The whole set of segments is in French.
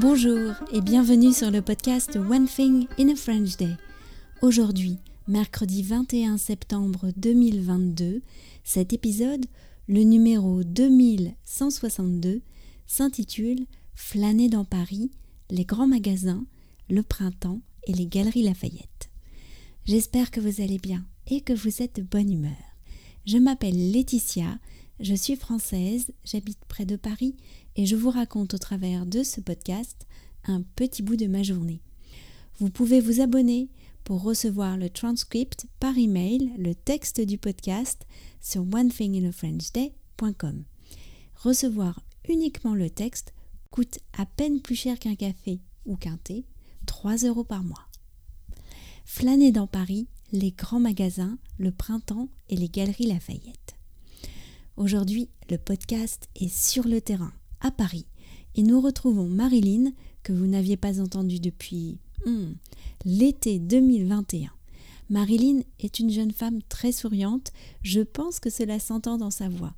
Bonjour et bienvenue sur le podcast One Thing in a French Day. Aujourd'hui, mercredi 21 septembre 2022, cet épisode, le numéro 2162, s'intitule Flâner dans Paris, les grands magasins, le printemps et les galeries Lafayette. J'espère que vous allez bien et que vous êtes de bonne humeur. Je m'appelle Laetitia, je suis française, j'habite près de Paris et je vous raconte au travers de ce podcast un petit bout de ma journée. Vous pouvez vous abonner pour recevoir le transcript par email, le texte du podcast sur onethinginafrenchday.com. Recevoir uniquement le texte coûte à peine plus cher qu'un café ou qu'un thé, 3 euros par mois. Flâner dans Paris, les grands magasins, le printemps et les galeries Lafayette. Aujourd'hui, le podcast est sur le terrain, à Paris, et nous retrouvons Marilyn, que vous n'aviez pas entendue depuis hmm, l'été 2021. Marilyn est une jeune femme très souriante, je pense que cela s'entend dans sa voix.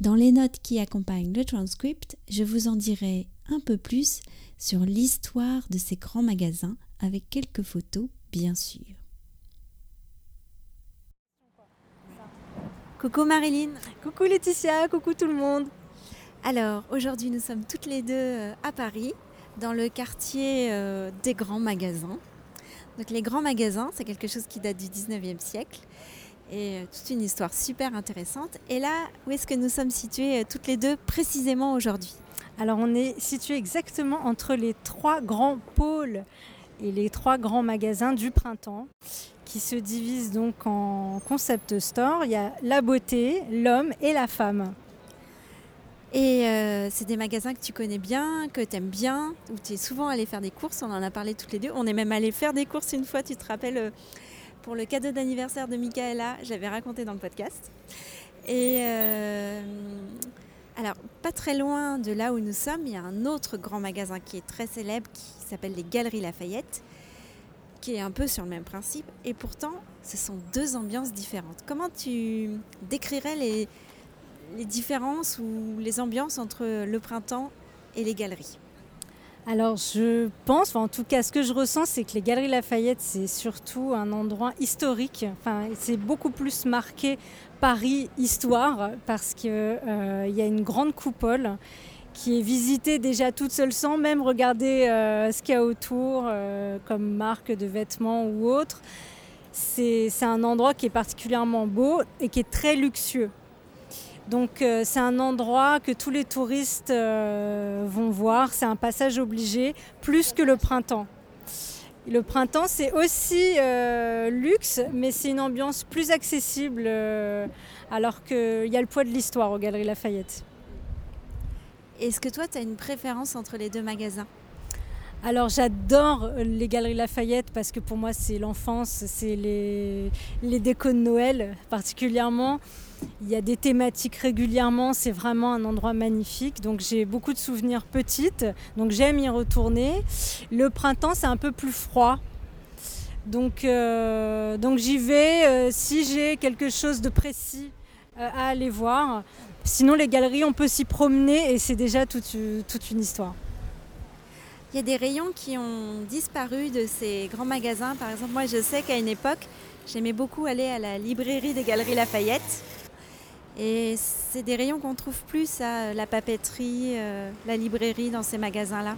Dans les notes qui accompagnent le transcript, je vous en dirai un peu plus sur l'histoire de ces grands magasins avec quelques photos, bien sûr. Coucou Marilyn. Coucou Laetitia, coucou tout le monde. Alors aujourd'hui nous sommes toutes les deux euh, à Paris, dans le quartier euh, des grands magasins. Donc les grands magasins, c'est quelque chose qui date du 19e siècle et euh, toute une histoire super intéressante. Et là, où est-ce que nous sommes situées toutes les deux précisément aujourd'hui? Alors on est situé exactement entre les trois grands pôles et les trois grands magasins du printemps qui se divisent donc en concept store. Il y a la beauté, l'homme et la femme. Et euh, c'est des magasins que tu connais bien, que tu aimes bien, où tu es souvent allé faire des courses, on en a parlé toutes les deux. On est même allé faire des courses une fois, tu te rappelles, euh, pour le cadeau d'anniversaire de Michaela, j'avais raconté dans le podcast. Et euh, alors, pas très loin de là où nous sommes, il y a un autre grand magasin qui est très célèbre, qui s'appelle les Galeries Lafayette qui est un peu sur le même principe. Et pourtant, ce sont deux ambiances différentes. Comment tu décrirais les, les différences ou les ambiances entre le printemps et les galeries alors je pense, en tout cas ce que je ressens, c'est que les Galeries Lafayette, c'est surtout un endroit historique. Enfin, c'est beaucoup plus marqué Paris histoire parce qu'il euh, y a une grande coupole qui est visitée déjà toute seule sans même regarder euh, ce qu'il y a autour euh, comme marque de vêtements ou autre. C'est un endroit qui est particulièrement beau et qui est très luxueux. Donc euh, c'est un endroit que tous les touristes vont voir, c'est un passage obligé, plus que le printemps. Le printemps, c'est aussi luxe, mais c'est une ambiance plus accessible, alors qu'il y a le poids de l'histoire aux Galeries Lafayette. Est-ce que toi, tu as une préférence entre les deux magasins? Alors j'adore les Galeries Lafayette parce que pour moi c'est l'enfance, c'est les, les décos de Noël particulièrement. Il y a des thématiques régulièrement, c'est vraiment un endroit magnifique. Donc j'ai beaucoup de souvenirs petites, donc j'aime y retourner. Le printemps c'est un peu plus froid. Donc, euh, donc j'y vais euh, si j'ai quelque chose de précis euh, à aller voir. Sinon, les galeries, on peut s'y promener et c'est déjà toute, une histoire. Il y a des rayons qui ont disparu de ces grands magasins. Par exemple, moi, je sais qu'à une époque, j'aimais beaucoup aller à la librairie des Galeries Lafayette. Et c'est des rayons qu'on trouve plus à la papeterie, euh, la librairie dans ces magasins-là.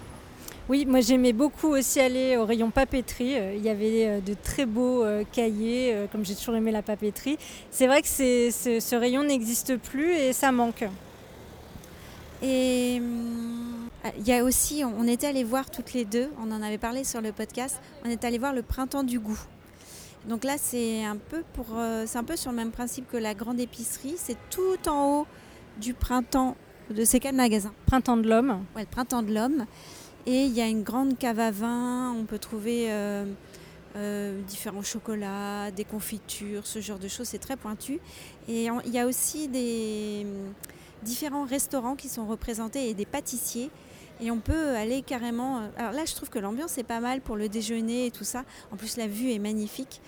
Oui, moi j'aimais beaucoup aussi aller au rayon papeterie. Euh, il y avait euh, de très beaux euh, cahiers, comme j'ai toujours aimé la papeterie. C'est vrai que ce rayon n'existe plus et ça manque. Et hum, il y a aussi, on était allé voir toutes les deux, on en avait parlé sur le podcast, on est allé voir le printemps du goût. Donc là, c'est un peu pour, c'est un peu sur le même principe que la grande épicerie. C'est tout en haut du printemps de ces quatre magasins. Printemps de l'homme. Ouais, le printemps de l'homme. Et il y a une grande cave à vin, on peut trouver euh, euh, différents chocolats, des confitures, ce genre de choses, c'est très pointu. Et il y a aussi des différents restaurants qui sont représentés et des pâtissiers. Et on peut aller carrément. Euh, alors là, je trouve que l'ambiance est pas mal pour le déjeuner et tout ça. En plus, la vue est magnifique.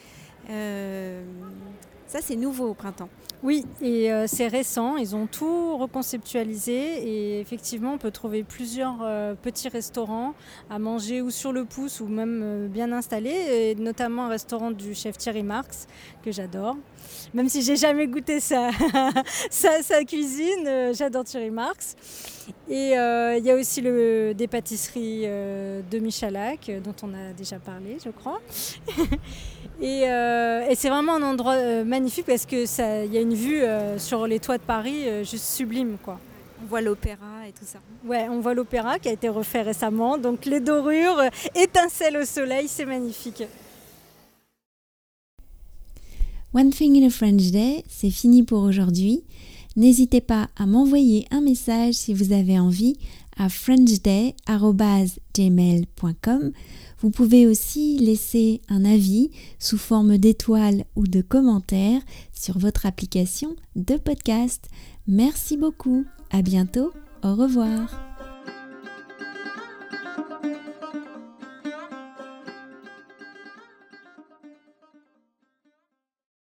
Ça, c'est nouveau au printemps. Oui, et euh, c'est récent, ils ont tout reconceptualisé et effectivement on peut trouver plusieurs euh, petits restaurants à manger ou sur le pouce ou même euh, bien installés, et notamment un restaurant du chef Thierry Marx que j'adore. Même si j'ai jamais goûté sa, sa, cuisine, j'adore Thierry Marx. Et il y a aussi le, des pâtisseries de Michalak dont on a déjà parlé, je crois. Euh, et, c'est vraiment un endroit euh, magnifique parce qu'il y a une vue euh, sur les toits de Paris juste sublime. Quoi. On voit l'opéra et tout ça. Ouais, on voit l'opéra qui a été refait récemment. Donc les dorures étincellent au soleil, c'est magnifique. One Thing in a French Day, c'est fini pour aujourd'hui. N'hésitez pas à m'envoyer un message si vous avez envie à frenchday.gmail.com vous pouvez aussi laisser un avis sous forme d'étoiles ou de commentaires sur votre application de podcast. Merci beaucoup. À bientôt. Au revoir.